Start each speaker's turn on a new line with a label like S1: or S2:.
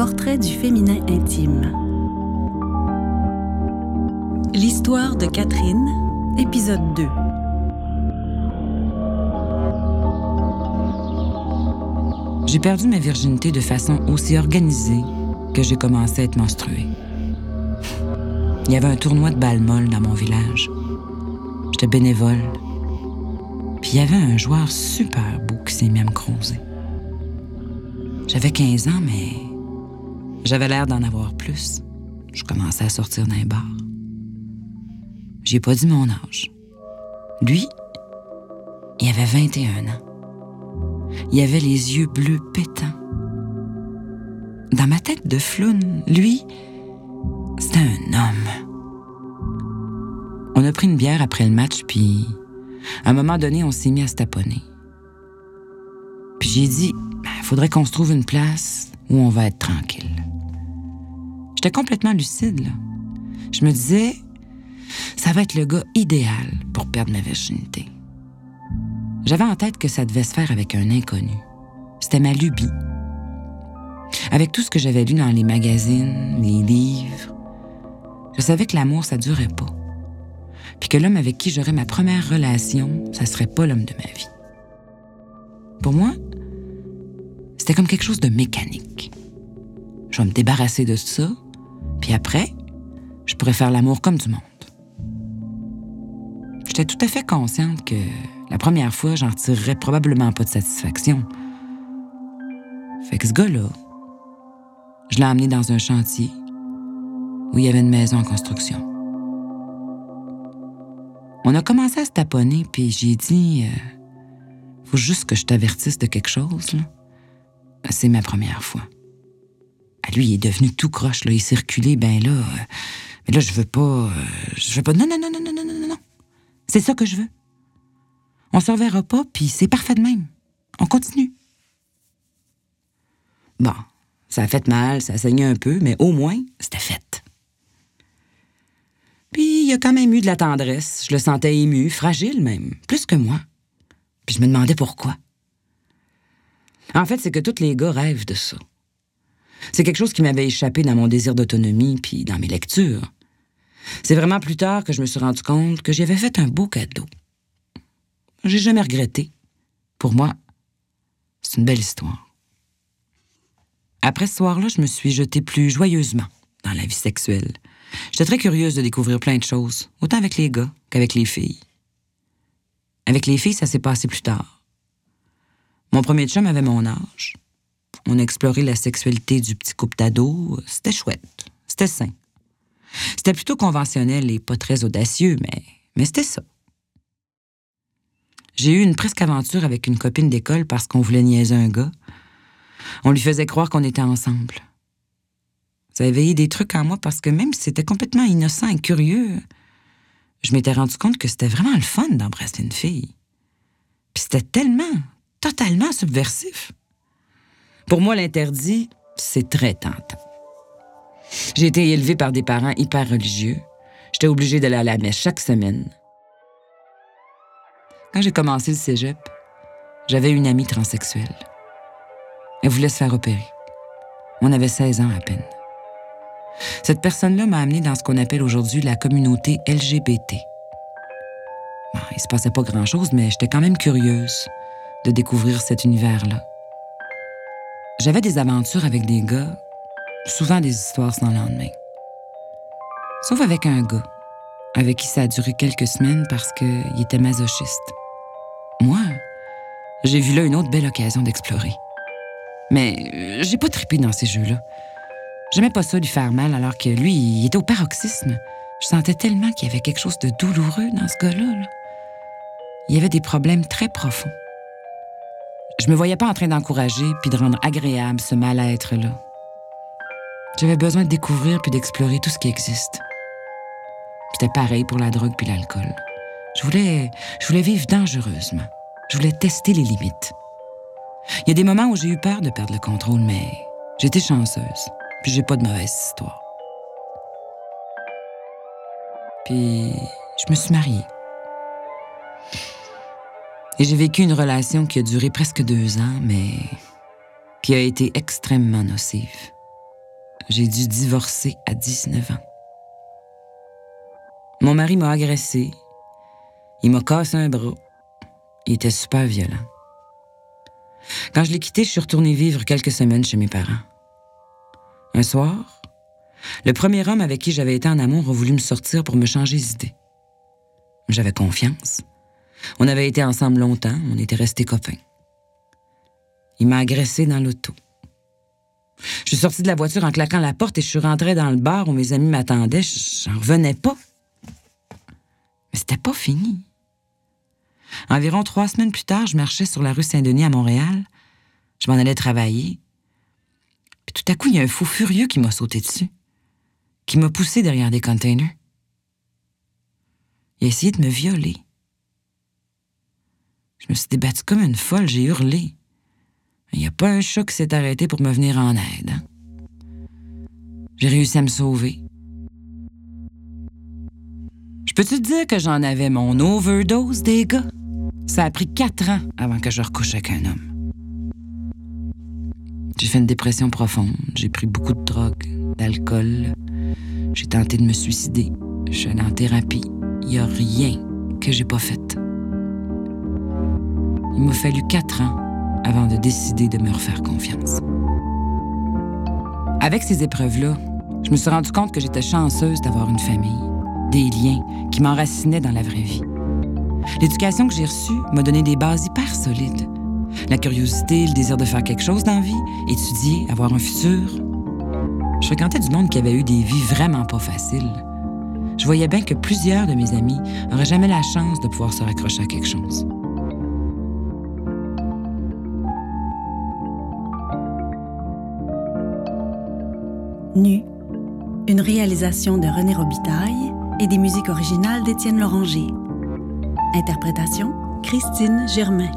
S1: portrait du féminin intime. L'histoire de Catherine, épisode 2.
S2: J'ai perdu ma virginité de façon aussi organisée que j'ai commencé à être menstruée. Il y avait un tournoi de balles molles dans mon village. J'étais bénévole. Puis il y avait un joueur super beau qui s'est mis à. J'avais 15 ans, mais j'avais l'air d'en avoir plus. Je commençais à sortir d'un bar. J'ai pas dit mon âge. Lui, il avait 21 ans. Il avait les yeux bleus pétants. Dans ma tête de floune, lui, c'était un homme. On a pris une bière après le match, puis à un moment donné, on s'est mis à se taponner. Puis j'ai dit, il ben, faudrait qu'on se trouve une place où on va être tranquille. J'étais complètement lucide, là. Je me disais, ça va être le gars idéal pour perdre ma virginité. J'avais en tête que ça devait se faire avec un inconnu. C'était ma lubie. Avec tout ce que j'avais lu dans les magazines, les livres, je savais que l'amour, ça durait pas. Puis que l'homme avec qui j'aurais ma première relation, ça serait pas l'homme de ma vie. Pour moi, c'était comme quelque chose de mécanique. Je vais me débarrasser de ça, puis après, je pourrais faire l'amour comme du monde. J'étais tout à fait consciente que la première fois, j'en tirerais probablement pas de satisfaction. Fait que ce gars-là, je l'ai emmené dans un chantier où il y avait une maison en construction. On a commencé à se taponner, puis j'ai dit euh, Faut juste que je t'avertisse de quelque chose. C'est ma première fois. Lui, il est devenu tout croche, là. Il circulait, ben là. Euh, mais là, je veux pas. Euh, je veux pas. Non, non, non, non, non, non, non, non. C'est ça que je veux. On se reverra pas, puis c'est parfait de même. On continue. Bon, ça a fait mal, ça a saigné un peu, mais au moins, c'était fait. Puis il y a quand même eu de la tendresse. Je le sentais ému, fragile même, plus que moi. Puis je me demandais pourquoi. En fait, c'est que tous les gars rêvent de ça. C'est quelque chose qui m'avait échappé dans mon désir d'autonomie puis dans mes lectures. C'est vraiment plus tard que je me suis rendu compte que j'avais fait un beau cadeau. J'ai jamais regretté. Pour moi, c'est une belle histoire. Après ce soir-là, je me suis jetée plus joyeusement dans la vie sexuelle. J'étais très curieuse de découvrir plein de choses, autant avec les gars qu'avec les filles. Avec les filles, ça s'est passé plus tard. Mon premier chum avait mon âge. On a exploré la sexualité du petit couple d'ado. C'était chouette. C'était sain. C'était plutôt conventionnel et pas très audacieux, mais, mais c'était ça. J'ai eu une presque aventure avec une copine d'école parce qu'on voulait niaiser un gars. On lui faisait croire qu'on était ensemble. Ça a éveillé des trucs en moi parce que même si c'était complètement innocent et curieux, je m'étais rendu compte que c'était vraiment le fun d'embrasser une fille. Puis c'était tellement, totalement subversif. Pour moi, l'interdit, c'est très tentant. J'ai été élevée par des parents hyper religieux. J'étais obligée d'aller à la messe chaque semaine. Quand j'ai commencé le cégep, j'avais une amie transsexuelle. Elle voulait se faire opérer. On avait 16 ans à peine. Cette personne-là m'a amené dans ce qu'on appelle aujourd'hui la communauté LGBT. Bon, il se passait pas grand-chose, mais j'étais quand même curieuse de découvrir cet univers-là. J'avais des aventures avec des gars, souvent des histoires sans lendemain. Sauf avec un gars, avec qui ça a duré quelques semaines parce qu'il était masochiste. Moi, j'ai vu là une autre belle occasion d'explorer. Mais euh, j'ai pas trippé dans ces jeux-là. J'aimais pas ça lui faire mal alors que lui, il était au paroxysme. Je sentais tellement qu'il y avait quelque chose de douloureux dans ce gars-là. Il y avait des problèmes très profonds. Je me voyais pas en train d'encourager puis de rendre agréable ce mal-être-là. J'avais besoin de découvrir puis d'explorer tout ce qui existe. C'était pareil pour la drogue puis l'alcool. Je voulais, je voulais vivre dangereusement. Je voulais tester les limites. Il y a des moments où j'ai eu peur de perdre le contrôle, mais j'étais chanceuse. Puis j'ai pas de mauvaise histoire. Puis je me suis mariée. Et j'ai vécu une relation qui a duré presque deux ans, mais qui a été extrêmement nocive. j'ai dû divorcer à 19 ans. Mon mari m'a agressé. Il m'a cassé un bras. Il était super violent. Quand je l'ai quitté, je suis retournée vivre quelques semaines chez mes parents. Un soir, le premier homme avec qui j'avais été en amour a voulu me sortir pour me changer d'idée. J'avais confiance. On avait été ensemble longtemps, on était restés copains. Il m'a agressé dans l'auto. Je suis sortie de la voiture en claquant la porte et je suis rentrée dans le bar où mes amis m'attendaient. J'en revenais pas. Mais c'était pas fini. Environ trois semaines plus tard, je marchais sur la rue Saint-Denis à Montréal. Je m'en allais travailler. Puis tout à coup, il y a un fou furieux qui m'a sauté dessus, qui m'a poussé derrière des containers. Il a essayé de me violer. Je me suis débattue comme une folle, j'ai hurlé. Il n'y a pas un chat qui s'est arrêté pour me venir en aide. J'ai réussi à me sauver. Je peux te dire que j'en avais mon overdose des gars? Ça a pris quatre ans avant que je recouche avec un homme. J'ai fait une dépression profonde. J'ai pris beaucoup de drogue, d'alcool. J'ai tenté de me suicider. Je suis allée en thérapie. Il n'y a rien que j'ai pas fait. Il m'a fallu quatre ans avant de décider de me refaire confiance. Avec ces épreuves-là, je me suis rendu compte que j'étais chanceuse d'avoir une famille, des liens qui m'enracinaient dans la vraie vie. L'éducation que j'ai reçue m'a donné des bases hyper solides. La curiosité, le désir de faire quelque chose dans la vie, étudier, avoir un futur. Je fréquentais du monde qui avait eu des vies vraiment pas faciles. Je voyais bien que plusieurs de mes amis n'auraient jamais la chance de pouvoir se raccrocher à quelque chose.
S1: Nu, une réalisation de René Robitaille et des musiques originales d'Étienne Loranger. Interprétation Christine Germain.